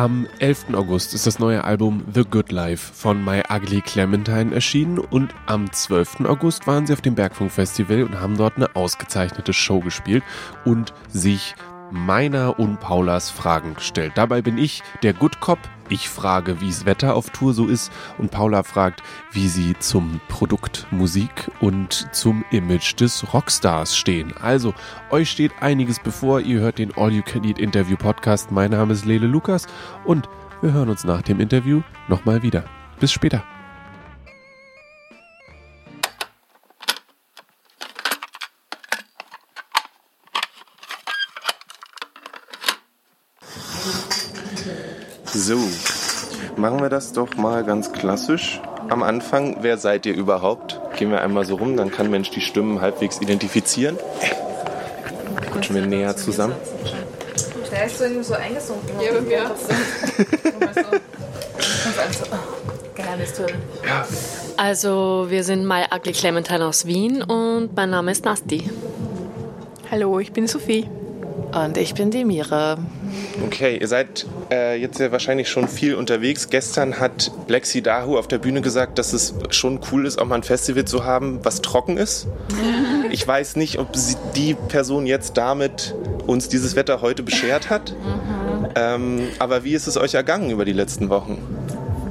Am 11. August ist das neue Album The Good Life von My Ugly Clementine erschienen und am 12. August waren sie auf dem Bergfunk Festival und haben dort eine ausgezeichnete Show gespielt und sich meiner und Paulas Fragen gestellt. Dabei bin ich der Good Cop. Ich frage, wie das Wetter auf Tour so ist und Paula fragt, wie sie zum Produkt Musik und zum Image des Rockstars stehen. Also, euch steht einiges bevor. Ihr hört den All You Can Eat Interview Podcast. Mein Name ist Lele Lukas und wir hören uns nach dem Interview nochmal wieder. Bis später. So, machen wir das doch mal ganz klassisch. Am Anfang, wer seid ihr überhaupt? Gehen wir einmal so rum, dann kann Mensch die Stimmen halbwegs identifizieren. Rutschen wir näher zusammen. Der ist so irgendwie so eingesunken. Ja, bei mir. Ja, Also, wir sind My Ugly Clementine aus Wien und mein Name ist Nasti. Hallo, ich bin Sophie. Und ich bin die Mira. Okay, ihr seid äh, jetzt ja wahrscheinlich schon viel unterwegs. Gestern hat Lexi Dahu auf der Bühne gesagt, dass es schon cool ist, auch mal ein Festival zu haben, was trocken ist. Ich weiß nicht, ob sie, die Person jetzt damit uns dieses Wetter heute beschert hat. Ähm, aber wie ist es euch ergangen über die letzten Wochen?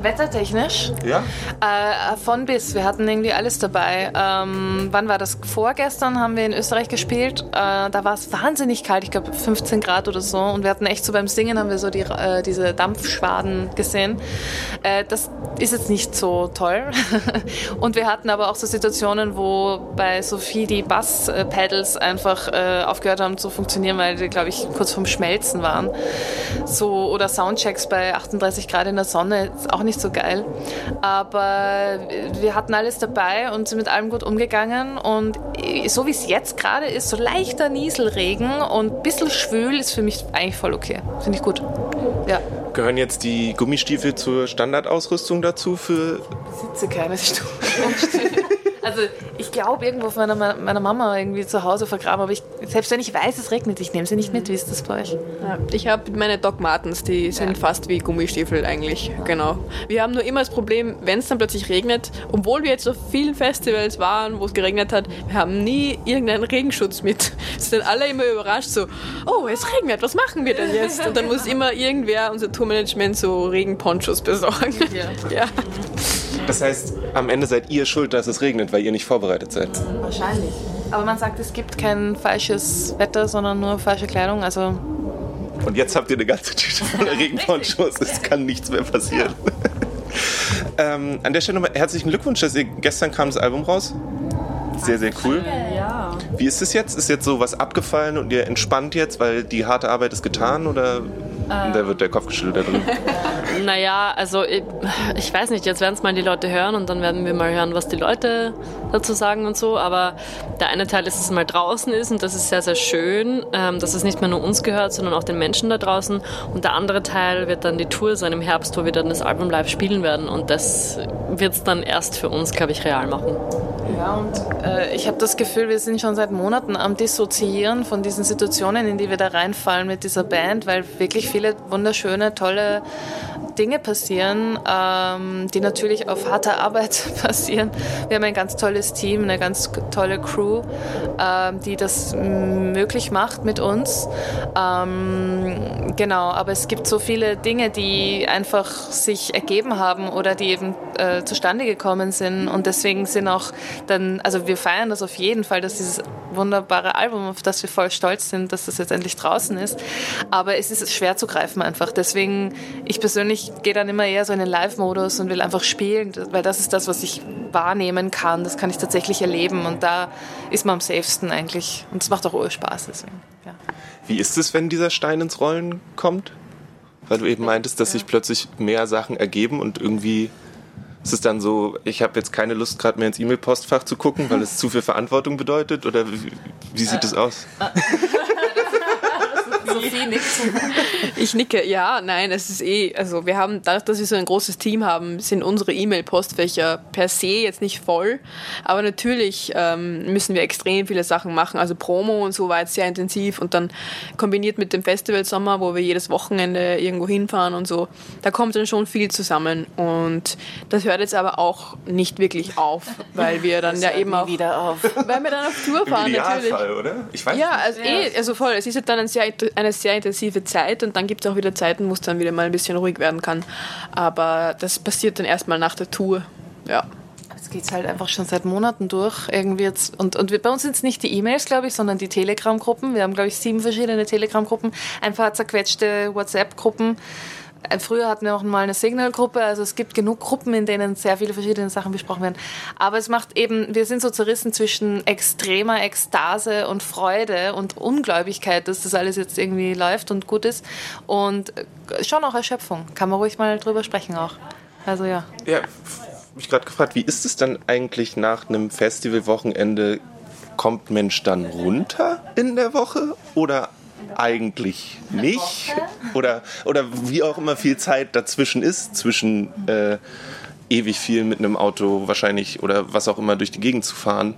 Wettertechnisch Ja? äh, von bis. Wir hatten irgendwie alles dabei. Ähm, wann war das? Vorgestern haben wir in Österreich gespielt. Äh, da war es wahnsinnig kalt, ich glaube 15 Grad oder so. Und wir hatten echt so beim Singen haben wir so die, äh, diese Dampfschwaden gesehen. Äh, das ist jetzt nicht so toll. Und wir hatten aber auch so Situationen, wo bei Sophie die Bass-Pedals einfach äh, aufgehört haben zu funktionieren, weil die, glaube ich, kurz vorm Schmelzen waren. So, oder Soundchecks bei 38 Grad in der Sonne, auch nicht so geil. Aber wir hatten alles dabei und sind mit allem gut umgegangen. Und so wie es jetzt gerade ist, so leichter Nieselregen und ein bisschen schwül, ist für mich eigentlich voll okay. Finde ich gut. Ja. Gehören jetzt die Gummistiefel zur Standardausrüstung dazu für Sitze keine Stufe. Also ich glaube irgendwo von meiner, meiner Mama irgendwie zu Hause vergraben, aber ich, selbst wenn ich weiß, es regnet, ich nehme sie nicht mit. Wie ist das bei euch? Ja, ich habe meine Doc Martens, die sind fast wie Gummistiefel eigentlich. Genau. Wir haben nur immer das Problem, wenn es dann plötzlich regnet, obwohl wir jetzt auf vielen Festivals waren, wo es geregnet hat, wir haben nie irgendeinen Regenschutz mit. Wir sind alle immer überrascht, so, oh, es regnet, was machen wir denn jetzt? Und dann muss immer irgendwer, unser Tourmanagement, so Regenponchos besorgen. Ja. Das heißt, am Ende seid ihr schuld, dass es regnet, weil ihr nicht vorbereitet seid. Wahrscheinlich. Aber man sagt, es gibt kein falsches Wetter, sondern nur falsche Kleidung. Also Und jetzt habt ihr eine ganze Tüte voller Regenponchos. Es kann nichts mehr passieren. ähm, an der Stelle nochmal herzlichen Glückwunsch, dass ihr gestern kam das Album raus. Sehr, sehr cool. Wie ist es jetzt? Ist jetzt so was abgefallen und ihr entspannt jetzt, weil die harte Arbeit ist getan oder da wird der Kopf geschüttelt da drin? Naja, also ich, ich weiß nicht, jetzt werden es mal die Leute hören und dann werden wir mal hören, was die Leute dazu sagen und so. Aber der eine Teil ist, dass es mal draußen ist und das ist sehr, sehr schön, ähm, dass es nicht mehr nur uns gehört, sondern auch den Menschen da draußen. Und der andere Teil wird dann die Tour sein im Herbst, wo wir dann das Album live spielen werden. Und das wird es dann erst für uns, glaube ich, real machen. Ja, und äh, ich habe das Gefühl, wir sind schon seit Monaten am Dissoziieren von diesen Situationen, in die wir da reinfallen mit dieser Band, weil wirklich viele wunderschöne, tolle Dinge passieren, ähm, die natürlich auf harter Arbeit passieren. Wir haben ein ganz tolles Team, eine ganz tolle Crew, ähm, die das möglich macht mit uns. Ähm, genau, aber es gibt so viele Dinge, die einfach sich ergeben haben oder die eben äh, zustande gekommen sind und deswegen sind auch dann, also wir feiern das auf jeden Fall, dass dieses wunderbare Album, auf das wir voll stolz sind, dass das jetzt endlich draußen ist. Aber es ist schwer zu greifen einfach. Deswegen, ich persönlich gehe dann immer eher so in den Live-Modus und will einfach spielen, weil das ist das, was ich wahrnehmen kann. Das kann ich tatsächlich erleben und da ist man am safesten eigentlich. Und es macht auch Urspaß. Deswegen, ja. Wie ist es, wenn dieser Stein ins Rollen kommt? Weil du eben meintest, dass sich plötzlich mehr Sachen ergeben und irgendwie ist es dann so, ich habe jetzt keine Lust, gerade mehr ins E-Mail-Postfach zu gucken, weil es zu viel Verantwortung bedeutet? Oder wie, wie sieht es aus? Sophie nickt. Ich nicke, ja, nein, es ist eh, also wir haben, dadurch, dass wir so ein großes Team haben, sind unsere E-Mail-Postfächer per se jetzt nicht voll, aber natürlich ähm, müssen wir extrem viele Sachen machen, also Promo und so war jetzt sehr intensiv und dann kombiniert mit dem Festival Sommer, wo wir jedes Wochenende irgendwo hinfahren und so, da kommt dann schon viel zusammen und das hört jetzt aber auch nicht wirklich auf, weil wir dann ja eben auch, wieder auf. weil wir dann auf Tour fahren natürlich. Oder? Ich weiß Ja, nicht. also, eh, also voll. Es ist halt dann ein sehr, eine sehr intensive Zeit und dann gibt es auch wieder Zeiten, wo es dann wieder mal ein bisschen ruhig werden kann. Aber das passiert dann erstmal nach der Tour. Ja. Jetzt geht es halt einfach schon seit Monaten durch. Irgendwie jetzt, und, und wir, bei uns sind es nicht die E-Mails, glaube ich, sondern die Telegram-Gruppen. Wir haben, glaube ich, sieben verschiedene Telegram-Gruppen, ein paar zerquetschte WhatsApp-Gruppen. Äh, Früher hatten wir auch mal eine Signal-Gruppe, also es gibt genug Gruppen, in denen sehr viele verschiedene Sachen besprochen werden. Aber es macht eben, wir sind so zerrissen zwischen extremer Ekstase und Freude und Ungläubigkeit, dass das alles jetzt irgendwie läuft und gut ist. Und schon auch Erschöpfung. Kann man ruhig mal drüber sprechen auch. Also ja. Ja, mich gerade gefragt, wie ist es dann eigentlich nach einem Festivalwochenende? Kommt Mensch dann runter in der Woche oder eigentlich nicht? Oder, oder wie auch immer viel Zeit dazwischen ist, zwischen äh, ewig viel mit einem Auto wahrscheinlich oder was auch immer durch die Gegend zu fahren?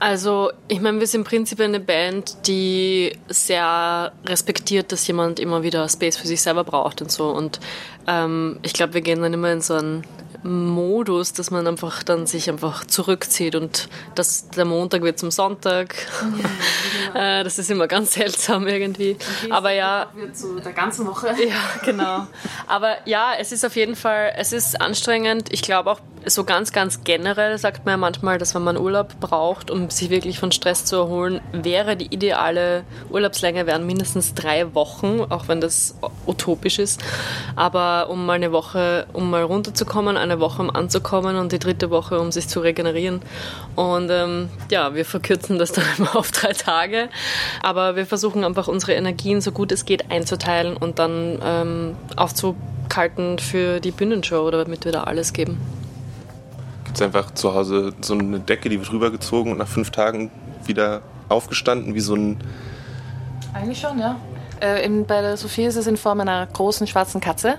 Also, ich meine, wir sind prinzipiell eine Band, die sehr respektiert, dass jemand immer wieder Space für sich selber braucht und so. Und ähm, ich glaube, wir gehen dann immer in so einen Modus, dass man einfach dann sich einfach zurückzieht und dass der Montag wird zum Sonntag. äh, das ist immer ganz seltsam irgendwie. Aber ja, Zu der ganzen Woche. ja, genau. Aber ja, es ist auf jeden Fall, es ist anstrengend. Ich glaube auch, so ganz, ganz generell sagt man ja manchmal, dass wenn man Urlaub braucht, um sich wirklich von Stress zu erholen, wäre die ideale Urlaubslänge wären mindestens drei Wochen, auch wenn das utopisch ist. Aber um mal eine Woche, um mal runterzukommen, eine Woche um anzukommen und die dritte Woche, um sich zu regenerieren. Und ähm, ja, wir verkürzen das dann immer auf drei Tage. Aber wir versuchen einfach unsere Energien so gut es geht einzuteilen und dann ähm, aufzukalten für die Bühnenshow, oder damit wir da alles geben. Gibt es einfach zu Hause so eine Decke, die wird rübergezogen und nach fünf Tagen wieder aufgestanden, wie so ein. Eigentlich schon, ja. Äh, in, bei der Sophie ist es in Form einer großen schwarzen Katze.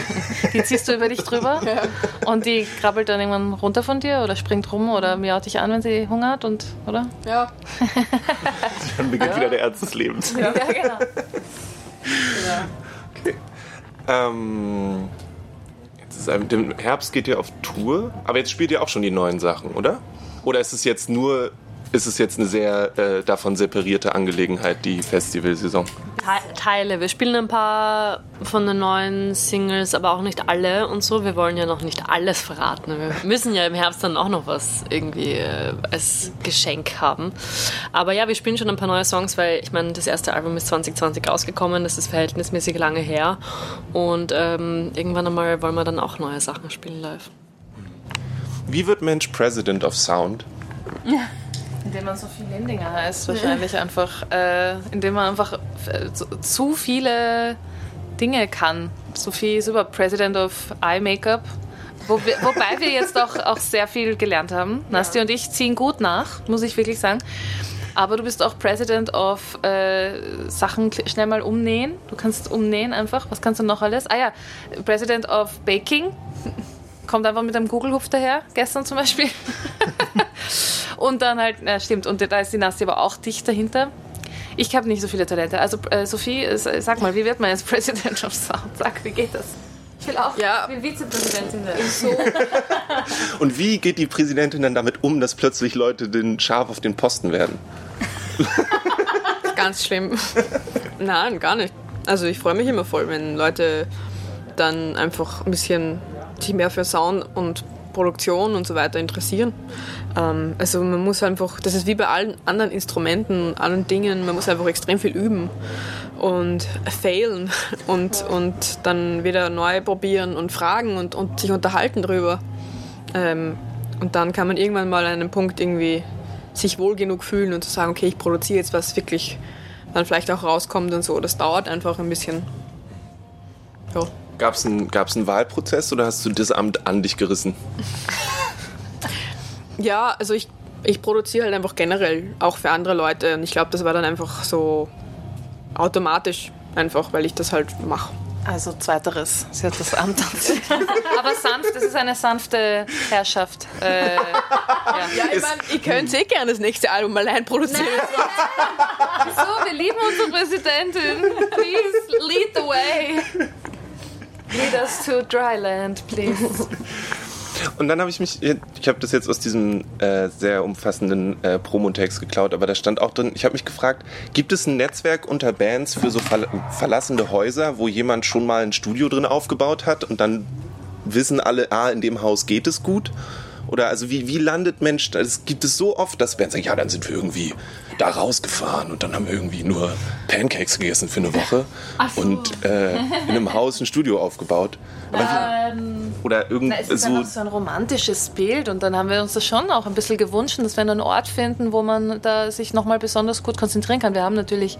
Die ziehst du über dich drüber und die krabbelt dann irgendwann runter von dir oder springt rum oder miaut dich an, wenn sie Hunger hat und, oder? Ja. Dann beginnt wieder der Ernst des Lebens. Ja, genau. Ähm, jetzt ist einem, Im Herbst geht ihr auf Tour, aber jetzt spielt ihr auch schon die neuen Sachen, oder? Oder ist es jetzt nur, ist es jetzt eine sehr äh, davon separierte Angelegenheit, die Festivalsaison? Te- Teile. Wir spielen ein paar von den neuen Singles, aber auch nicht alle und so. Wir wollen ja noch nicht alles verraten. Wir müssen ja im Herbst dann auch noch was irgendwie äh, als Geschenk haben. Aber ja, wir spielen schon ein paar neue Songs, weil ich meine, das erste Album ist 2020 rausgekommen. Das ist verhältnismäßig lange her. Und ähm, irgendwann einmal wollen wir dann auch neue Sachen spielen live. Wie wird Mensch President of Sound? Indem man Sophie Lindinger heißt, wahrscheinlich einfach. Äh, indem man einfach äh, zu, viele Dinge kann. Sophie ist über President of Eye Makeup. Wo wir, wobei wir jetzt auch, auch sehr viel gelernt haben. Nasti und ich ziehen gut nach, muss ich wirklich sagen. Aber du bist auch President of äh, Sachen schnell mal umnähen. Du kannst umnähen einfach. Was kannst du noch alles? Ah ja, President of Baking. Kommt einfach mit einem Google-Hupf daher, gestern zum Beispiel. Und dann halt, ja, stimmt, und da ist die Nasti aber auch dicht dahinter. Ich habe nicht so viele Talente. Also, äh, Sophie, äh, sag mal, wie wird man jetzt President of Sound? Sag, wie geht das? Ich will auch Ja. Vizepräsidentin werden. So, Und wie geht die Präsidentin dann damit um, dass plötzlich Leute den scharf auf den Posten werden? ganz schlimm. Nein, gar nicht. Also ich freue mich immer voll, wenn Leute dann einfach ein bisschen sich mehr für Sound und Produktion und so weiter interessieren. Ähm, also man muss einfach, das ist wie bei allen anderen Instrumenten, allen Dingen, man muss einfach extrem viel üben und failen und, und dann wieder neu probieren und fragen und, und sich unterhalten drüber. Ähm, und dann kann man irgendwann mal an einem Punkt irgendwie sich wohl genug fühlen und zu sagen, okay, ich produziere jetzt was wirklich dann vielleicht auch rauskommt und so. Das dauert einfach ein bisschen. Ja. Gab es einen, gab's einen Wahlprozess oder hast du das Amt an dich gerissen? Ja, also ich, ich produziere halt einfach generell auch für andere Leute und ich glaube, das war dann einfach so automatisch einfach, weil ich das halt mache. Also zweiteres, sie hat das Amt Aber sanft, das ist eine sanfte Herrschaft. Äh, ja. ja, ich meine, ich könnte eh gerne das nächste Album allein produzieren. so, wir lieben unsere Präsidentin. Please lead the way. Lead us to dryland, please. Und dann habe ich mich, ich habe das jetzt aus diesem äh, sehr umfassenden äh, Promotext geklaut, aber da stand auch drin, ich habe mich gefragt, gibt es ein Netzwerk unter Bands für so ver verlassene Häuser, wo jemand schon mal ein Studio drin aufgebaut hat und dann wissen alle, ah, in dem Haus geht es gut? Oder also wie, wie landet Mensch, das gibt es so oft, dass Bands sagen, ja, dann sind wir irgendwie da rausgefahren und dann haben wir irgendwie nur Pancakes gegessen für eine Woche so. und äh, in einem Haus ein Studio aufgebaut. Ähm, oder irgendwie so, so ein romantisches Bild und dann haben wir uns das schon auch ein bisschen gewünscht, dass wir einen Ort finden, wo man da sich nochmal besonders gut konzentrieren kann. Wir haben natürlich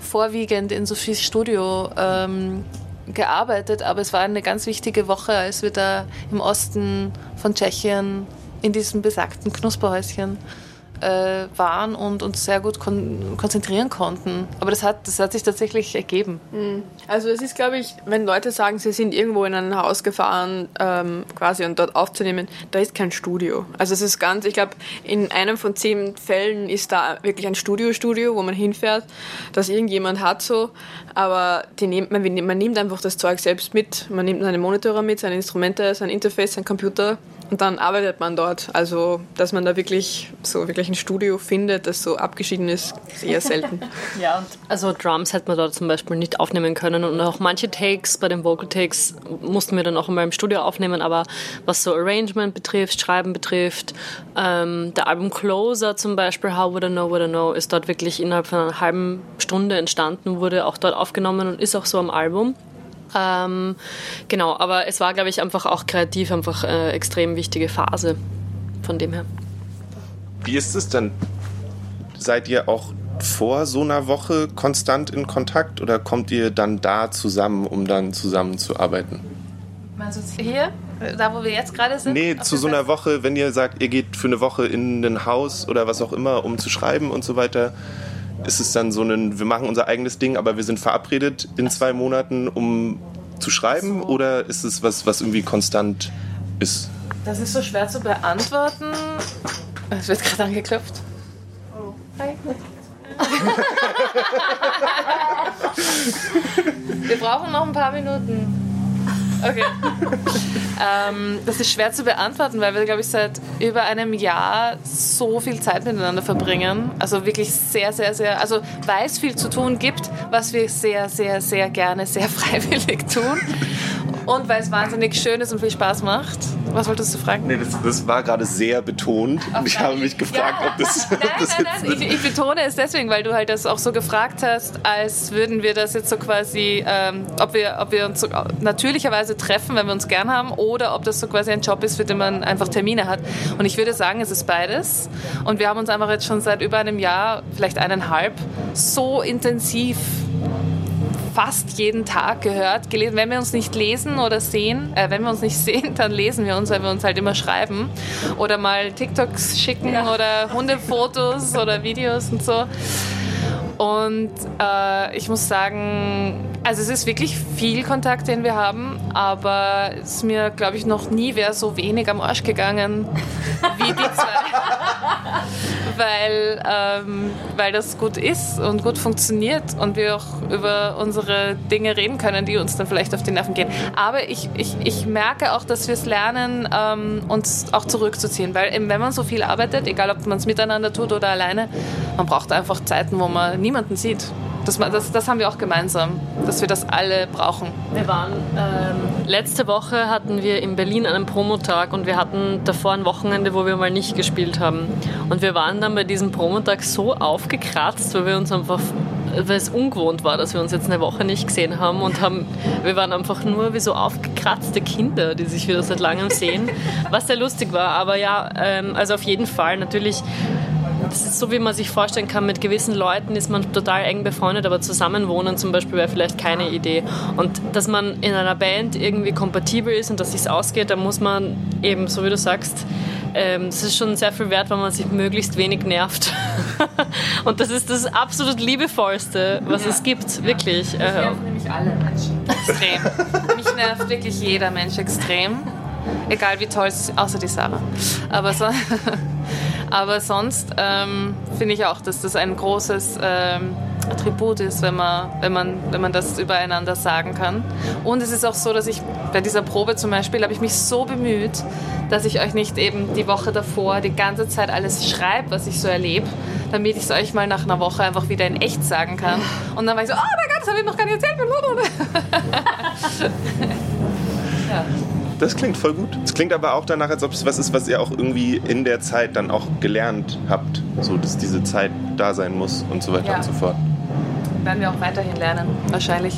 vorwiegend in Sophies Studio ähm, gearbeitet, aber es war eine ganz wichtige Woche, als wir da im Osten von Tschechien in diesem besagten Knusperhäuschen äh, waren und uns sehr gut kon konzentrieren konnten. Aber das hat, das hat sich tatsächlich ergeben. Mhm. Also es ist, glaube ich, wenn Leute sagen, sie sind irgendwo in ein Haus gefahren, ähm, quasi und dort aufzunehmen, da ist kein Studio. Also es ist ganz, ich glaube, in einem von zehn Fällen ist da wirklich ein Studio-Studio, wo man hinfährt, das irgendjemand hat so, aber die nimmt, man, man nimmt einfach das Zeug selbst mit. Man nimmt seine Monitore mit, seine Instrumente, sein Interface, sein Computer und dann arbeitet man dort. Also, dass man da wirklich so wirklich ein Studio findet, das so abgeschieden ist, ist eher selten. ja, und also Drums hätte man dort zum Beispiel nicht aufnehmen können und auch manche Takes, bei den Vocal Takes, mussten wir dann auch immer im Studio aufnehmen, aber was so Arrangement betrifft, Schreiben betrifft, ähm, der Album Closer zum Beispiel, How Would I Know, Would I Know, ist dort wirklich innerhalb von einer halben Stunde entstanden, wurde auch dort aufgenommen und ist auch so am Album. Ähm, genau, aber es war, glaube ich, einfach auch kreativ einfach eine äh, extrem wichtige Phase von dem her. Wie ist es denn? Seid ihr auch vor so einer Woche konstant in Kontakt oder kommt ihr dann da zusammen, um dann zusammenzuarbeiten? Meinst du hier? Da, wo wir jetzt gerade sind? Nee, zu so einer Woche, wenn ihr sagt, ihr geht für eine Woche in ein Haus oder was auch immer, um zu schreiben und so weiter ist es dann so ein, wir machen unser eigenes Ding, aber wir sind verabredet in zwei Monaten, um zu schreiben? So. Oder ist es was, was irgendwie konstant ist? Das ist so schwer zu beantworten. Es wird gerade angeklopft. Oh. Hi. wir brauchen noch ein paar Minuten. Okay. ähm, das ist schwer zu beantworten, weil wir, glaube ich, seit über einem Jahr so viel Zeit miteinander verbringen. Also wirklich sehr, sehr, sehr, also weil es viel zu tun gibt, was wir sehr, sehr, sehr gerne, sehr freiwillig tun. Und weil es wahnsinnig schön ist und viel Spaß macht. Was wolltest du fragen? Nee, das, das war gerade sehr betont. Und ich habe mich gefragt, ja. ob das. Nein, das nein, nein. Ich, ich, betone es deswegen, weil du halt das auch so gefragt hast, als würden wir das jetzt so quasi, ähm, ob, wir, ob wir uns so natürlicherweise treffen, wenn wir uns gern haben, oder ob das so quasi ein Job ist, für den man einfach Termine hat. Und ich würde sagen, es ist beides. Und wir haben uns einfach jetzt schon seit über einem Jahr, vielleicht eineinhalb, so intensiv fast jeden Tag gehört, gelesen. Wenn wir uns nicht lesen oder sehen, äh, wenn wir uns nicht sehen, dann lesen wir uns, weil wir uns halt immer schreiben oder mal TikToks schicken ja. oder Hundefotos oder Videos und so. Und äh, ich muss sagen, also es ist wirklich viel Kontakt, den wir haben, aber es ist mir, glaube ich, noch nie wäre so wenig am Arsch gegangen wie die zwei. weil, ähm, weil das gut ist und gut funktioniert und wir auch über unsere Dinge reden können, die uns dann vielleicht auf die Nerven gehen. Aber ich, ich, ich merke auch, dass wir es lernen, ähm, uns auch zurückzuziehen, weil eben, wenn man so viel arbeitet, egal ob man es miteinander tut oder alleine, man braucht einfach Zeiten, wo man niemanden sieht. Das, das, das, haben wir auch gemeinsam, dass wir das alle brauchen. Wir waren ähm, letzte Woche hatten wir in Berlin einen Promotag und wir hatten davor ein Wochenende, wo wir mal nicht gespielt haben. Und wir waren dann bei diesem Promotag so aufgekratzt, weil wir uns einfach weil es ungewohnt war, dass wir uns jetzt eine Woche nicht gesehen haben und haben, wir waren einfach nur wie so aufgekratzte Kinder, die sich wieder seit langem sehen, was sehr lustig war. Aber ja, ähm, also auf jeden Fall natürlich das ist so, wie man sich vorstellen kann, mit gewissen Leuten ist man total eng befreundet, aber zusammenwohnen zum Beispiel wäre vielleicht keine Idee. Und dass man in einer Band irgendwie kompatibel ist und dass es ausgeht, da muss man eben, so wie du sagst, ähm, das ist schon sehr viel wert, weil man sich möglichst wenig nervt. und das ist das absolut liebevollste, was ja. es gibt, wirklich. Mich nerven nämlich alle Menschen extrem. Mich nervt wirklich jeder Mensch extrem. Egal wie toll es ist, außer die Sarah. Aber, so, aber sonst ähm, finde ich auch, dass das ein großes ähm, Attribut ist, wenn man, wenn, man, wenn man das übereinander sagen kann. Und es ist auch so, dass ich bei dieser Probe zum Beispiel, habe ich mich so bemüht, dass ich euch nicht eben die Woche davor die ganze Zeit alles schreibe, was ich so erlebe, damit ich es euch mal nach einer Woche einfach wieder in echt sagen kann. Und dann war ich so, oh mein Gott, das habe ich noch gar nicht erzählt. ja. Das klingt voll gut. Es klingt aber auch danach, als ob es was ist, was ihr auch irgendwie in der Zeit dann auch gelernt habt. So, dass diese Zeit da sein muss und so weiter ja. und so fort. Werden wir auch weiterhin lernen, wahrscheinlich.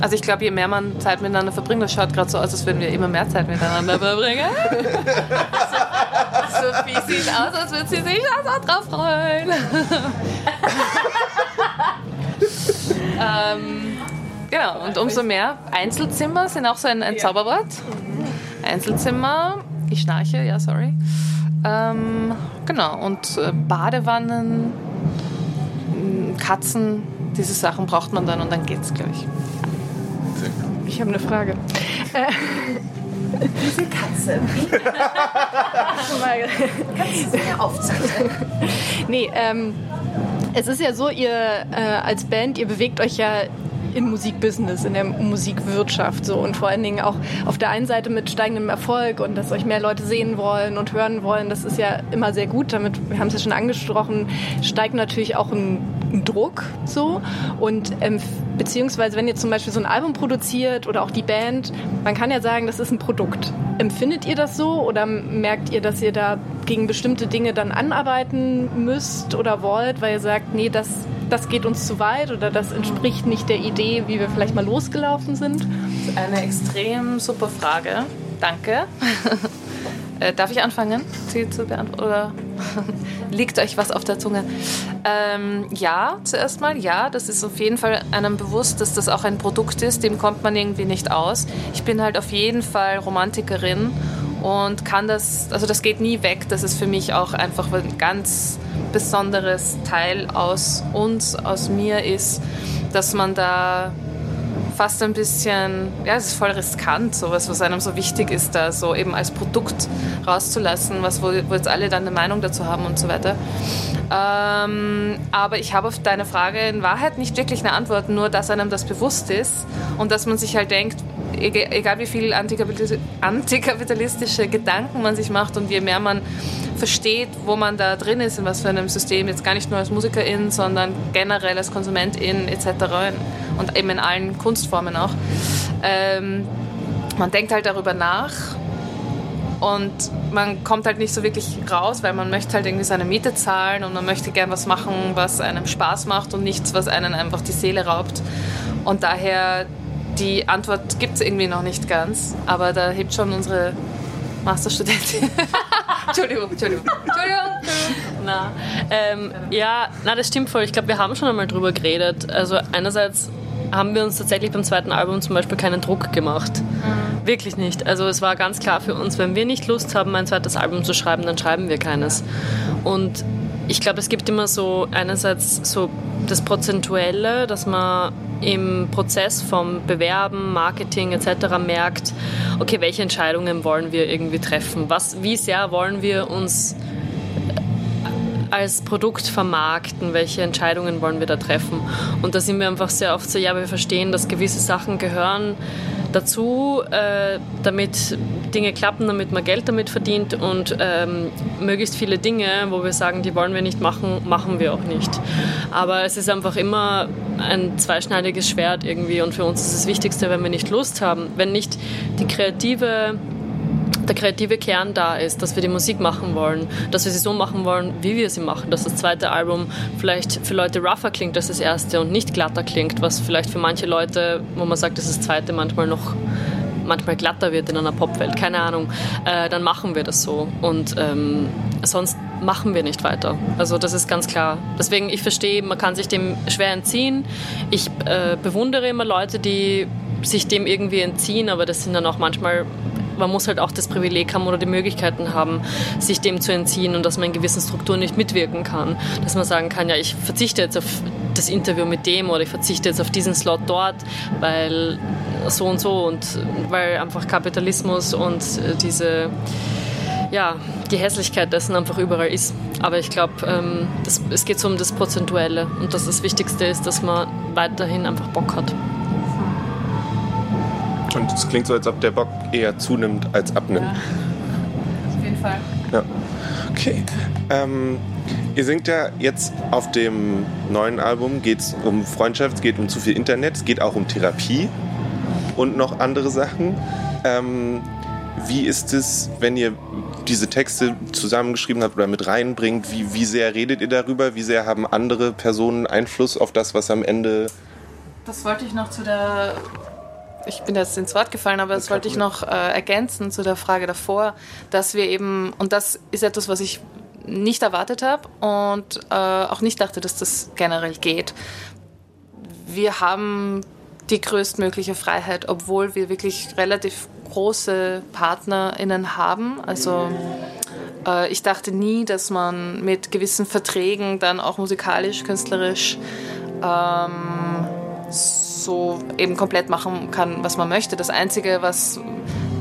Also ich glaube, je mehr man Zeit miteinander verbringt, das schaut gerade so aus, als würden wir immer mehr Zeit miteinander verbringen. Sophie sieht aus, als würde sie sich auch drauf freuen. ähm, genau, und umso mehr Einzelzimmer sind auch so ein, ein Zauberwort. Einzelzimmer, ich schnarche, ja, sorry. Ähm, genau, und äh, Badewannen, Katzen, diese Sachen braucht man dann und dann geht's, glaube ich. Ich habe eine Frage. Diese Katze. Kannst du mir aufzeichnen? Nee, ähm, es ist ja so, ihr äh, als Band, ihr bewegt euch ja im Musikbusiness, in der Musikwirtschaft so und vor allen Dingen auch auf der einen Seite mit steigendem Erfolg und dass euch mehr Leute sehen wollen und hören wollen, das ist ja immer sehr gut. Damit, wir haben es ja schon angesprochen, steigt natürlich auch ein, ein Druck so und ähm, beziehungsweise wenn ihr zum Beispiel so ein Album produziert oder auch die Band, man kann ja sagen, das ist ein Produkt. Empfindet ihr das so oder merkt ihr, dass ihr da gegen bestimmte Dinge dann anarbeiten müsst oder wollt, weil ihr sagt, nee, das das geht uns zu weit oder das entspricht nicht der Idee, wie wir vielleicht mal losgelaufen sind? Eine extrem super Frage. Danke. Äh, darf ich anfangen, sie zu beantworten? Oder liegt euch was auf der Zunge? Ähm, ja, zuerst mal, ja, das ist auf jeden Fall einem bewusst, dass das auch ein Produkt ist, dem kommt man irgendwie nicht aus. Ich bin halt auf jeden Fall Romantikerin und kann das, also das geht nie weg. Das ist für mich auch einfach ein ganz besonderes Teil aus uns, aus mir ist, dass man da fast ein bisschen, ja, es ist voll riskant, sowas, was einem so wichtig ist, da so eben als Produkt rauszulassen, was, wo, wo jetzt alle dann eine Meinung dazu haben und so weiter. Ähm, aber ich habe auf deine Frage in Wahrheit nicht wirklich eine Antwort, nur dass einem das bewusst ist und dass man sich halt denkt, egal wie viel antikapitalistische Gedanken man sich macht und je mehr man versteht, wo man da drin ist, in was für einem System, jetzt gar nicht nur als Musikerin, sondern generell als Konsumentin etc. und eben in allen Kunstformen auch. Ähm, man denkt halt darüber nach und man kommt halt nicht so wirklich raus, weil man möchte halt irgendwie seine Miete zahlen und man möchte gern was machen, was einem Spaß macht und nichts, was einen einfach die Seele raubt. Und daher die Antwort gibt es irgendwie noch nicht ganz, aber da hebt schon unsere Masterstudentin. Entschuldigung, Entschuldigung, Entschuldigung. Na, ähm, ja, na, das stimmt voll. Ich glaube, wir haben schon einmal drüber geredet. Also einerseits haben wir uns tatsächlich beim zweiten Album zum Beispiel keinen Druck gemacht. Mhm. Wirklich nicht. Also es war ganz klar für uns, wenn wir nicht Lust haben, ein zweites Album zu schreiben, dann schreiben wir keines. Und ich glaube, es gibt immer so einerseits so das Prozentuelle, dass man im Prozess vom Bewerben, Marketing etc. merkt, okay, welche Entscheidungen wollen wir irgendwie treffen? Was, wie sehr wollen wir uns als Produkt vermarkten, welche Entscheidungen wollen wir da treffen. Und da sind wir einfach sehr oft so, ja, wir verstehen, dass gewisse Sachen gehören dazu, äh, damit Dinge klappen, damit man Geld damit verdient und ähm, möglichst viele Dinge, wo wir sagen, die wollen wir nicht machen, machen wir auch nicht. Aber es ist einfach immer ein zweischneidiges Schwert irgendwie und für uns ist das Wichtigste, wenn wir nicht Lust haben, wenn nicht die kreative der kreative Kern da ist, dass wir die Musik machen wollen, dass wir sie so machen wollen, wie wir sie machen, dass das zweite Album vielleicht für Leute rougher klingt als das erste und nicht glatter klingt, was vielleicht für manche Leute, wo man sagt, dass das zweite manchmal noch manchmal glatter wird in einer Popwelt, keine Ahnung, äh, dann machen wir das so und ähm, sonst machen wir nicht weiter. Also das ist ganz klar. Deswegen, ich verstehe, man kann sich dem schwer entziehen. Ich äh, bewundere immer Leute, die sich dem irgendwie entziehen, aber das sind dann auch manchmal man muss halt auch das Privileg haben oder die Möglichkeiten haben, sich dem zu entziehen und dass man in gewissen Strukturen nicht mitwirken kann. Dass man sagen kann, ja, ich verzichte jetzt auf das Interview mit dem oder ich verzichte jetzt auf diesen Slot dort, weil so und so und weil einfach Kapitalismus und äh, diese ja, die Hässlichkeit dessen einfach überall ist. Aber ich glaube, ähm, es geht so um das Prozentuelle und dass das Wichtigste ist, dass man weiterhin einfach Bock hat. Und es klingt so, als ob der Bock eher zunimmt als abnimmt. Ja. Auf jeden Fall. Ja. Okay. Ähm, ihr singt ja jetzt auf dem neuen Album, geht es um Freundschaft, es geht um zu viel Internet, es geht auch um Therapie und noch andere Sachen. Ähm, wie ist es, wenn ihr diese Texte zusammengeschrieben habt oder mit reinbringt? Wie, wie sehr redet ihr darüber? Wie sehr haben andere Personen Einfluss auf das, was am Ende. Das wollte ich noch zu der. Ich bin jetzt ins Wort gefallen, aber das, das wollte ich noch äh, ergänzen zu der Frage davor, dass wir eben, und das ist etwas, was ich nicht erwartet habe und äh, auch nicht dachte, dass das generell geht. Wir haben die größtmögliche Freiheit, obwohl wir wirklich relativ große PartnerInnen haben. Also äh, ich dachte nie, dass man mit gewissen Verträgen dann auch musikalisch, künstlerisch ähm, so eben komplett machen kann, was man möchte. Das Einzige, was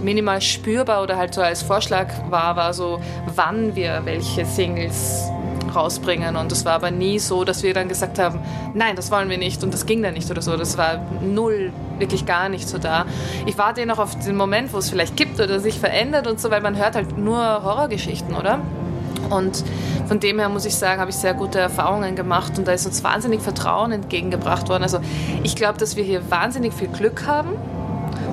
minimal spürbar oder halt so als Vorschlag war, war so, wann wir welche Singles rausbringen. Und es war aber nie so, dass wir dann gesagt haben, nein, das wollen wir nicht und das ging dann nicht oder so. Das war null, wirklich gar nicht so da. Ich warte noch auf den Moment, wo es vielleicht gibt oder sich verändert und so, weil man hört halt nur Horrorgeschichten, oder? Und von dem her muss ich sagen, habe ich sehr gute Erfahrungen gemacht und da ist uns wahnsinnig Vertrauen entgegengebracht worden. Also ich glaube, dass wir hier wahnsinnig viel Glück haben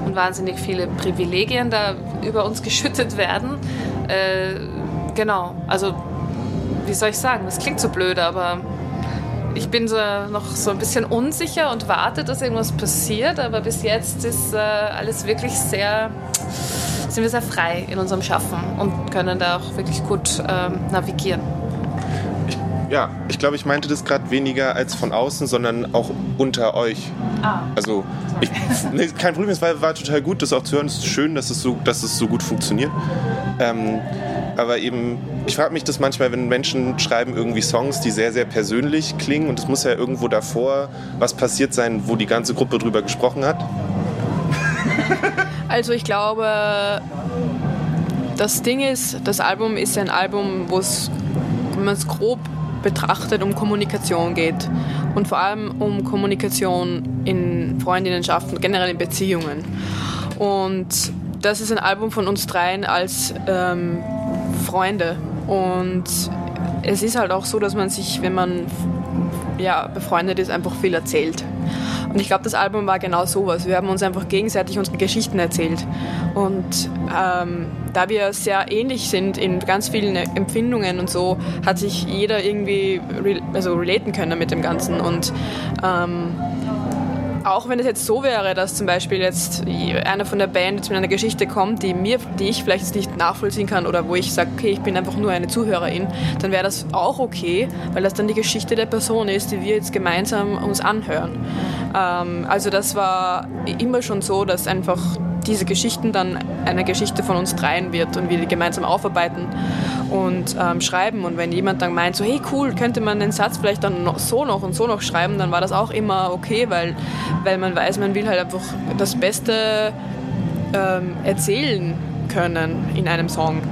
und wahnsinnig viele Privilegien da über uns geschüttet werden. Äh, genau, also wie soll ich sagen, das klingt so blöd, aber ich bin so noch so ein bisschen unsicher und warte, dass irgendwas passiert, aber bis jetzt ist äh, alles wirklich sehr, sind wir sehr frei in unserem Schaffen und können da auch wirklich gut ähm, navigieren. Ich, ja, ich glaube, ich meinte das gerade weniger als von außen, sondern auch unter euch. Ah. Also, ich, nee, kein Problem, es war, war, total gut, das auch zu hören. Es ist schön, dass es so, dass es so gut funktioniert. Ähm, aber eben, ich frage mich das manchmal, wenn Menschen schreiben irgendwie Songs, die sehr, sehr persönlich klingen und es muss ja irgendwo davor was passiert sein, wo die ganze Gruppe drüber gesprochen hat. Also ich glaube, das Ding ist, das Album ist ein Album, wo es, wenn man es grob betrachtet, um Kommunikation geht. Und vor allem um Kommunikation in Freundinnenschaften, generell in Beziehungen. Und das ist ein Album von uns dreien als ähm, Freunde. Und es ist halt auch so, dass man sich, wenn man ja, befreundet ist, einfach viel erzählt. Und ich glaube, das Album war genau sowas. Wir haben uns einfach gegenseitig unsere Geschichten erzählt. Und ähm, da wir sehr ähnlich sind in ganz vielen Empfindungen und so, hat sich jeder irgendwie re also relaten können mit dem Ganzen. Und ähm, auch wenn es jetzt so wäre, dass zum Beispiel jetzt einer von der Band jetzt mit einer Geschichte kommt, die mir, die ich vielleicht jetzt nicht nachvollziehen kann oder wo ich sage, okay, ich bin einfach nur eine Zuhörerin, dann wäre das auch okay, weil das dann die Geschichte der Person ist, die wir jetzt gemeinsam uns anhören. Ähm, also das war immer schon so, dass einfach diese Geschichten dann eine Geschichte von uns dreien wird und wir die gemeinsam aufarbeiten und ähm, schreiben. Und wenn jemand dann meint, so hey cool, könnte man den Satz vielleicht dann noch so noch und so noch schreiben, dann war das auch immer okay, weil, weil man weiß, man will halt einfach das Beste ähm, erzählen können in einem Song.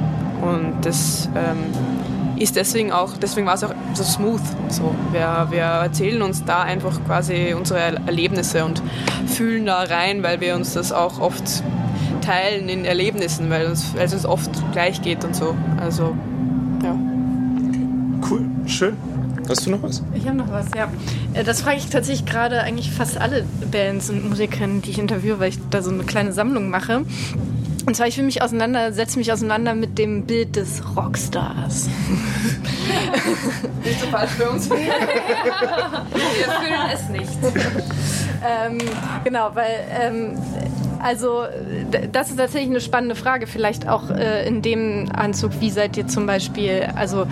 Und das ähm, ist deswegen auch, deswegen war es auch so smooth. So, wir, wir erzählen uns da einfach quasi unsere Erlebnisse und fühlen da rein, weil wir uns das auch oft teilen in Erlebnissen, weil, uns, weil es uns oft gleich geht und so. Also, ja. Cool, schön. Hast du noch was? Ich habe noch was, ja. Äh, das frage ich tatsächlich gerade eigentlich fast alle Bands und Musikerinnen, die ich interviewe, weil ich da so eine kleine Sammlung mache. Und zwar, ich will mich auseinander, setze mich auseinander mit dem Bild des Rockstars. nicht so falsch für uns. Wir fühlen es nicht. ähm, genau, weil ähm, also das ist tatsächlich eine spannende Frage, vielleicht auch äh, in dem Anzug, wie seid ihr zum Beispiel, also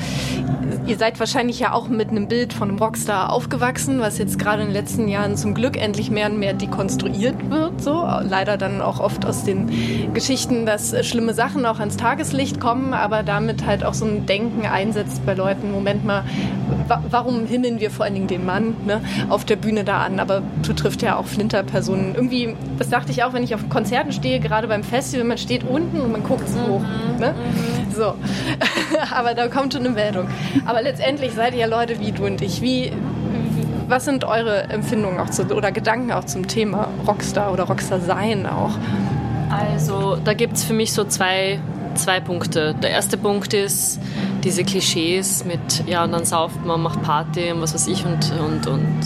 ihr seid wahrscheinlich ja auch mit einem Bild von einem Rockstar aufgewachsen, was jetzt gerade in den letzten Jahren zum Glück endlich mehr und mehr dekonstruiert wird. So leider dann auch oft aus den Geschichten, dass schlimme Sachen auch ans Tageslicht kommen, aber damit halt auch so ein Denken einsetzt bei Leuten. Moment mal, wa warum himmeln wir vor allen Dingen den Mann ne, auf der Bühne da an? Aber betrifft ja auch Flinterpersonen. Irgendwie, das dachte ich auch, wenn ich auf Konzerten stehe, gerade beim Festival, man steht unten und man guckt so hoch. Ne? So, aber da kommt schon eine Meldung. Aber letztendlich seid ihr ja Leute wie du und ich. Wie, was sind eure Empfindungen auch zu, oder Gedanken auch zum Thema Rockstar oder Rockstar sein auch? Also da gibt es für mich so zwei, zwei Punkte. Der erste Punkt ist diese Klischees mit, ja, und dann sauft man, macht Party und was weiß ich und, und, und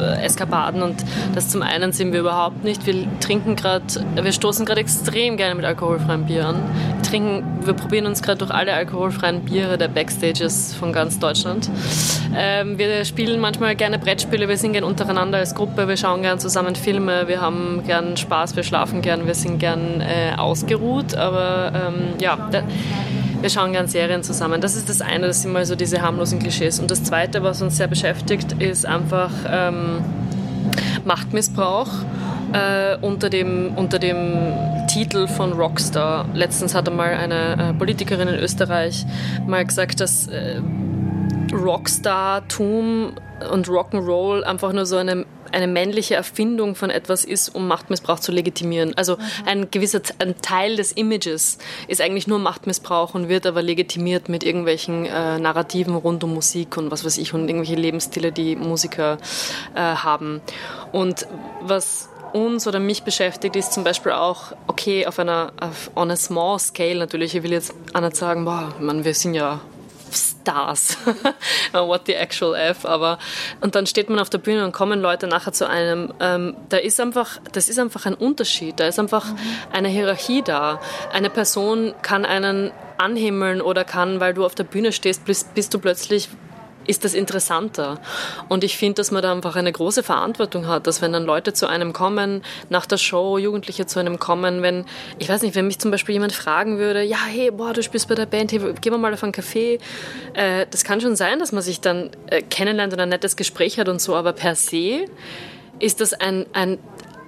äh, Eskapaden. Und das zum einen sind wir überhaupt nicht. Wir trinken gerade, wir stoßen gerade extrem gerne mit alkoholfreiem Bier. Wir, trinken, wir probieren uns gerade durch alle alkoholfreien Biere der Backstages von ganz Deutschland. Ähm, wir spielen manchmal gerne Brettspiele, wir sind gerne untereinander als Gruppe, wir schauen gerne zusammen Filme, wir haben gern Spaß, wir schlafen gern, wir sind gern äh, ausgeruht. Aber ähm, ja, da, wir schauen gern Serien zusammen. Das ist das eine, das sind mal so diese harmlosen Klischees. Und das zweite, was uns sehr beschäftigt, ist einfach ähm, Machtmissbrauch. Äh, unter, dem, unter dem Titel von Rockstar. Letztens hat einmal eine äh, Politikerin in Österreich mal gesagt, dass äh, Rockstar-Tum und Rock'n'Roll einfach nur so eine eine männliche Erfindung von etwas ist, um Machtmissbrauch zu legitimieren. Also mhm. ein gewisser ein Teil des Images ist eigentlich nur Machtmissbrauch und wird aber legitimiert mit irgendwelchen äh, Narrativen rund um Musik und was weiß ich und irgendwelche Lebensstile, die Musiker äh, haben. Und was uns oder mich beschäftigt, ist zum Beispiel auch, okay, auf einer, auf, on a small scale natürlich, ich will jetzt auch nicht sagen, boah, man, wir sind ja Stars. What the actual F, aber und dann steht man auf der Bühne und kommen Leute nachher zu einem. Ähm, da ist einfach, das ist einfach ein Unterschied. Da ist einfach mhm. eine Hierarchie da. Eine Person kann einen anhimmeln oder kann, weil du auf der Bühne stehst, bist, bist du plötzlich ist das interessanter. Und ich finde, dass man da einfach eine große Verantwortung hat, dass wenn dann Leute zu einem kommen, nach der Show, Jugendliche zu einem kommen, wenn, ich weiß nicht, wenn mich zum Beispiel jemand fragen würde, ja, hey, boah, du spielst bei der Band, hey, gehen wir mal auf einen Café. Äh, das kann schon sein, dass man sich dann äh, kennenlernt und ein nettes Gespräch hat und so, aber per se ist das ein, ein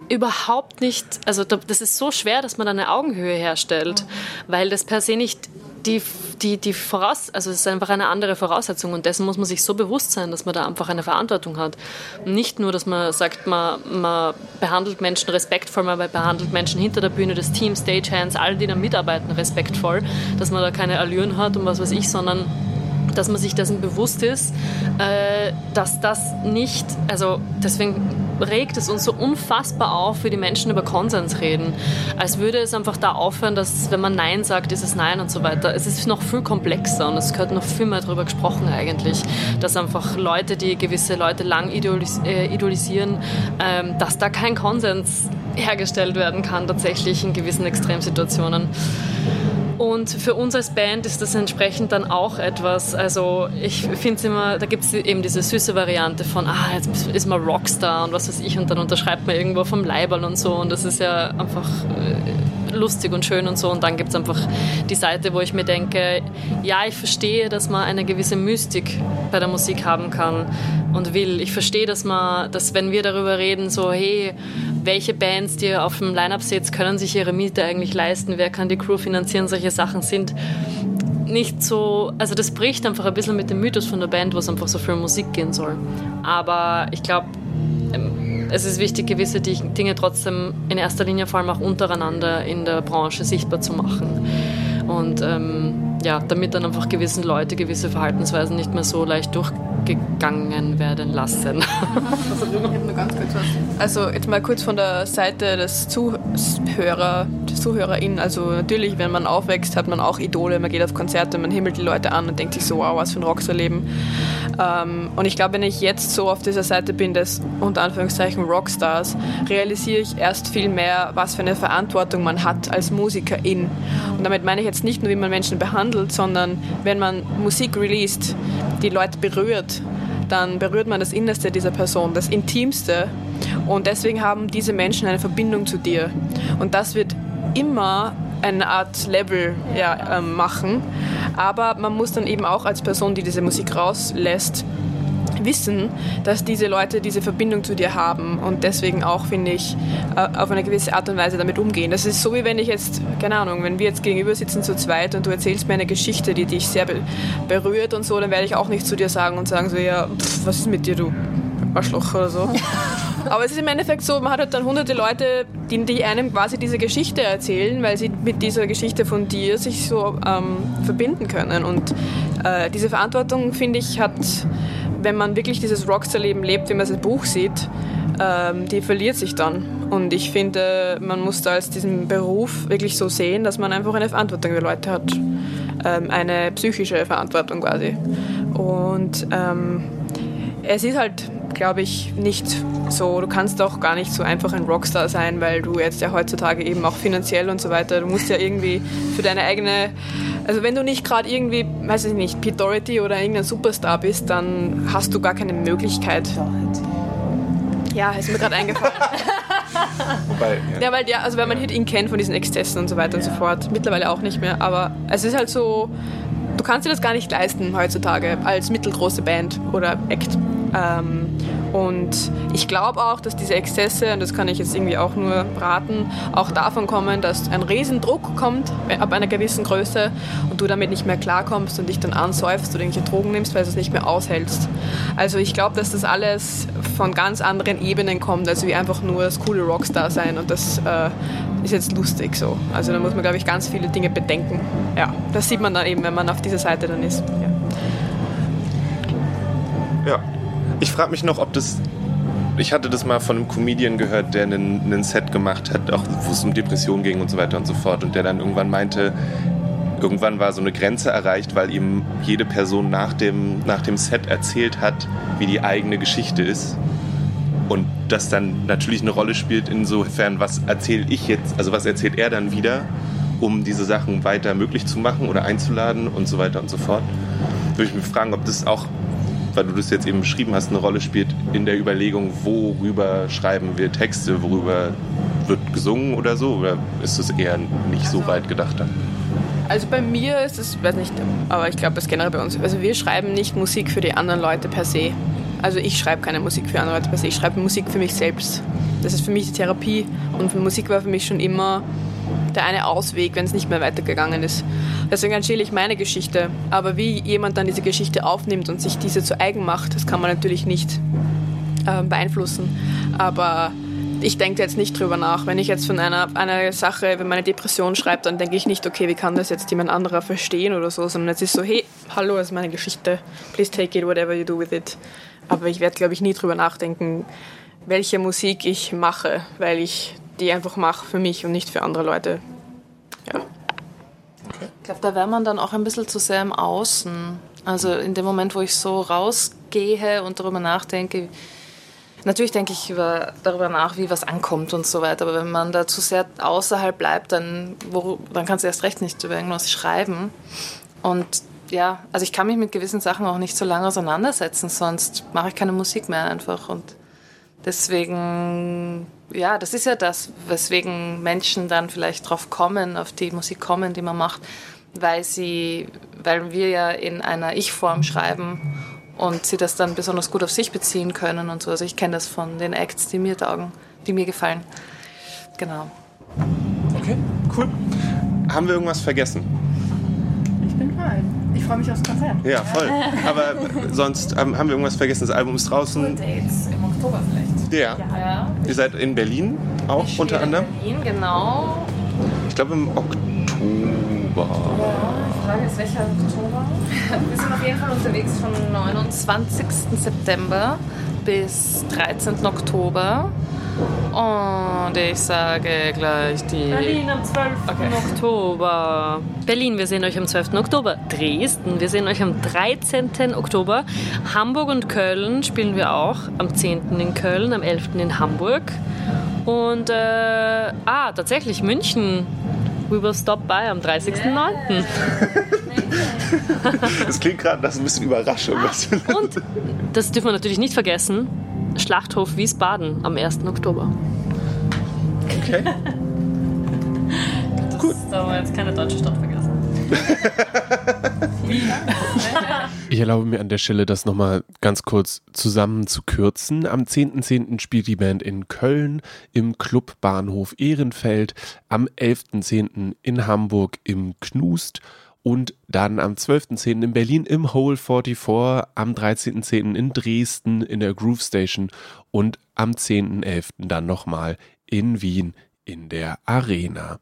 überhaupt nicht, also das ist so schwer, dass man da eine Augenhöhe herstellt, weil das per se nicht die, die, die Voraus, also es ist einfach eine andere Voraussetzung und dessen muss man sich so bewusst sein, dass man da einfach eine Verantwortung hat. Nicht nur, dass man sagt, man, man behandelt Menschen respektvoll, man behandelt Menschen hinter der Bühne, das Team, Stagehands, alle, die da mitarbeiten, respektvoll, dass man da keine Allüren hat und was weiß ich, sondern dass man sich dessen bewusst ist, äh, dass das nicht, also deswegen regt es uns so unfassbar auf, wie die Menschen über Konsens reden. Als würde es einfach da aufhören, dass wenn man Nein sagt, ist es Nein und so weiter. Es ist noch viel komplexer und es gehört noch viel mehr darüber gesprochen eigentlich, dass einfach Leute, die gewisse Leute lang idolis äh, idolisieren, ähm, dass da kein Konsens hergestellt werden kann tatsächlich in gewissen Extremsituationen. Und für uns als Band ist das entsprechend dann auch etwas, also ich finde es immer, da gibt es eben diese süße Variante von, ah, jetzt ist man Rockstar und was weiß ich und dann unterschreibt man irgendwo vom Leiberl und so und das ist ja einfach äh, lustig und schön und so und dann gibt es einfach die Seite, wo ich mir denke, ja, ich verstehe, dass man eine gewisse Mystik bei der Musik haben kann und will. Ich verstehe, dass man, dass wenn wir darüber reden, so, hey, welche Bands, die auf dem Line-Up sitzen, können sich ihre Miete eigentlich leisten, wer kann die Crew finanzieren, solche Sachen sind nicht so, also das bricht einfach ein bisschen mit dem Mythos von der Band, wo es einfach so viel Musik gehen soll. Aber ich glaube, ähm, es ist wichtig, gewisse Dinge trotzdem in erster Linie vor allem auch untereinander in der Branche sichtbar zu machen. Und ähm, ja, damit dann einfach gewissen Leute gewisse Verhaltensweisen nicht mehr so leicht durchgegangen werden lassen. also jetzt mal kurz von der Seite des Zuhörer, des ZuhörerInnen. Also natürlich, wenn man aufwächst, hat man auch Idole, man geht auf Konzerte, man himmelt die Leute an und denkt sich so, wow, was für ein Rockstar-Leben. Ähm, und ich glaube, wenn ich jetzt so auf dieser Seite bin des unter Anführungszeichen Rockstars, realisiere ich erst viel mehr, was für eine Verantwortung man hat als Musikerin. Und damit meine ich jetzt nicht nur, wie man Menschen behandelt, sondern wenn man Musik released, die Leute berührt, dann berührt man das Innerste dieser Person, das Intimste. Und deswegen haben diese Menschen eine Verbindung zu dir. Und das wird immer eine Art Level ja, äh, machen. Aber man muss dann eben auch als Person, die diese Musik rauslässt, wissen, dass diese Leute diese Verbindung zu dir haben und deswegen auch, finde ich, äh, auf eine gewisse Art und Weise damit umgehen. Das ist so, wie wenn ich jetzt, keine Ahnung, wenn wir jetzt gegenüber sitzen zu zweit und du erzählst mir eine Geschichte, die dich sehr berührt und so, dann werde ich auch nicht zu dir sagen und sagen so, ja, pff, was ist mit dir, du Arschloch oder so. Aber es ist im Endeffekt so, man hat halt dann hunderte Leute, die, die einem quasi diese Geschichte erzählen, weil sie mit dieser Geschichte von dir sich so ähm, verbinden können. Und äh, diese Verantwortung, finde ich, hat wenn man wirklich dieses Rockstar-Leben lebt, wie man es im Buch sieht, ähm, die verliert sich dann. Und ich finde, man muss da als diesen Beruf wirklich so sehen, dass man einfach eine Verantwortung für Leute hat. Ähm, eine psychische Verantwortung quasi. Und ähm, es ist halt, glaube ich, nicht so, du kannst auch gar nicht so einfach ein Rockstar sein, weil du jetzt ja heutzutage eben auch finanziell und so weiter, du musst ja irgendwie für deine eigene also wenn du nicht gerade irgendwie, weiß ich nicht, Pete Doherty oder irgendein Superstar bist, dann hast du gar keine Möglichkeit. Ja, ist mir gerade eingefallen. Wobei, ja. ja. weil ja, also wenn man ihn kennt von diesen Exzessen und so weiter ja. und so fort. Mittlerweile auch nicht mehr. Aber es ist halt so, du kannst dir das gar nicht leisten heutzutage als mittelgroße Band oder Act. Ähm, und ich glaube auch, dass diese Exzesse, und das kann ich jetzt irgendwie auch nur raten, auch davon kommen, dass ein Riesendruck kommt ab einer gewissen Größe und du damit nicht mehr klarkommst und dich dann ansäufst oder irgendwelche Drogen nimmst, weil du es nicht mehr aushältst. Also ich glaube, dass das alles von ganz anderen Ebenen kommt, also wie einfach nur das coole Rockstar sein und das äh, ist jetzt lustig so. Also da muss man, glaube ich, ganz viele Dinge bedenken. Ja, das sieht man dann eben, wenn man auf dieser Seite dann ist. Ja. Ich frage mich noch, ob das. Ich hatte das mal von einem Comedian gehört, der einen, einen Set gemacht hat, auch wo es um Depressionen ging und so weiter und so fort. Und der dann irgendwann meinte, irgendwann war so eine Grenze erreicht, weil ihm jede Person nach dem, nach dem Set erzählt hat, wie die eigene Geschichte ist. Und das dann natürlich eine Rolle spielt, insofern, was erzähle ich jetzt, also was erzählt er dann wieder, um diese Sachen weiter möglich zu machen oder einzuladen und so weiter und so fort. Würde ich mich fragen, ob das auch weil du das jetzt eben beschrieben hast, eine Rolle spielt in der Überlegung, worüber schreiben wir Texte, worüber wird gesungen oder so? Oder ist es eher nicht so weit gedacht dann? Also bei mir ist es, weiß nicht, aber ich glaube, das generell bei uns. Also wir schreiben nicht Musik für die anderen Leute per se. Also ich schreibe keine Musik für andere Leute se. Ich schreibe Musik für mich selbst. Das ist für mich die Therapie. Und Musik war für mich schon immer der eine Ausweg, wenn es nicht mehr weitergegangen ist. Deswegen erzähle ich meine Geschichte. Aber wie jemand dann diese Geschichte aufnimmt und sich diese zu eigen macht, das kann man natürlich nicht äh, beeinflussen. Aber ich denke jetzt nicht drüber nach. Wenn ich jetzt von einer, einer Sache, wenn meine Depression schreibt, dann denke ich nicht, okay, wie kann das jetzt jemand anderer verstehen oder so, sondern es ist so, hey, hallo, das ist meine Geschichte. Please take it, whatever you do with it. Aber ich werde, glaube ich, nie drüber nachdenken, welche Musik ich mache, weil ich die einfach mache für mich und nicht für andere Leute. Ja. Ich glaube, da wäre man dann auch ein bisschen zu sehr im Außen. Also in dem Moment, wo ich so rausgehe und darüber nachdenke, natürlich denke ich über, darüber nach, wie was ankommt und so weiter, aber wenn man da zu sehr außerhalb bleibt, dann, dann kannst du erst recht nicht über irgendwas schreiben. Und ja, also ich kann mich mit gewissen Sachen auch nicht so lange auseinandersetzen, sonst mache ich keine Musik mehr einfach. Und deswegen ja, das ist ja das, weswegen Menschen dann vielleicht drauf kommen, auf die Musik kommen, die man macht, weil sie, weil wir ja in einer Ich-Form schreiben und sie das dann besonders gut auf sich beziehen können und so. Also ich kenne das von den Acts, die mir taugen, die mir gefallen. Genau. Okay, cool. Haben wir irgendwas vergessen? Ich bin fein. Ich freue mich aufs Konzert. Ja, voll. Aber sonst haben wir irgendwas vergessen. Das Album ist draußen. Und Dates im Oktober vielleicht. Ja. ja. Ihr seid in Berlin auch ich unter anderem? In Berlin, genau. Ich glaube im Oktober. Ja, die Frage ist, welcher Oktober? Wir sind auf jeden Fall unterwegs vom 29. September bis 13. Oktober. Und ich sage gleich die. Berlin am 12. Okay. Oktober. Berlin, wir sehen euch am 12. Oktober. Dresden, wir sehen euch am 13. Oktober. Hamburg und Köln spielen wir auch. Am 10. in Köln, am 11. in Hamburg. Und, äh, ah, tatsächlich München. We will stop by am 30.09. das klingt gerade nach ein bisschen Überraschung. Ah, und das dürfen wir natürlich nicht vergessen. Schlachthof Wiesbaden am 1. Oktober. Okay. Gut. Da haben wir jetzt keine deutsche Stadt vergessen. Ich erlaube mir an der Stelle, das nochmal ganz kurz zusammenzukürzen. Am 10.10. .10. spielt die Band in Köln im Club Bahnhof Ehrenfeld, am 11.10. in Hamburg im Knust und dann am 12.10. in Berlin im Hole 44, am 13.10. in Dresden in der Groove Station und am 10.11. dann nochmal in Wien in der Arena.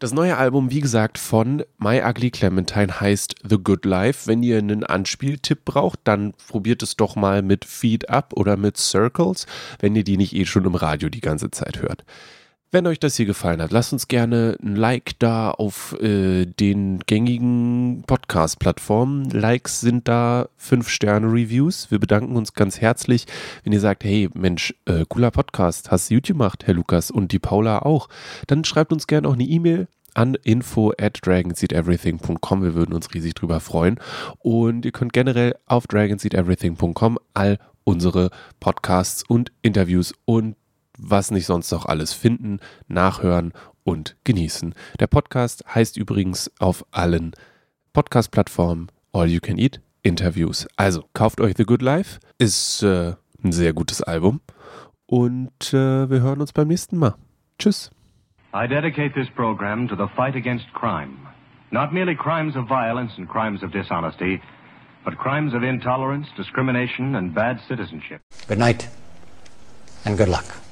Das neue Album, wie gesagt, von My Ugly Clementine heißt The Good Life. Wenn ihr einen Anspieltipp braucht, dann probiert es doch mal mit Feed Up oder mit Circles, wenn ihr die nicht eh schon im Radio die ganze Zeit hört. Wenn euch das hier gefallen hat, lasst uns gerne ein Like da auf äh, den gängigen Podcast-Plattformen. Likes sind da 5-Sterne-Reviews. Wir bedanken uns ganz herzlich, wenn ihr sagt, hey Mensch, äh, cooler Podcast, hast du YouTube gemacht, Herr Lukas und die Paula auch. Dann schreibt uns gerne auch eine E-Mail an info at dragonseedeverything.com. Wir würden uns riesig drüber freuen. Und ihr könnt generell auf dragonseedeverything.com all unsere Podcasts und Interviews und was nicht sonst noch alles finden, nachhören und genießen. Der Podcast heißt übrigens auf allen Podcast-Plattformen All You Can Eat Interviews. Also kauft euch The Good Life, ist äh, ein sehr gutes Album und äh, wir hören uns beim nächsten Mal. Tschüss. I dedicate this program to the fight against crime. Not merely crimes of violence and crimes of dishonesty, but crimes of intolerance, discrimination and bad citizenship. Good night and good luck.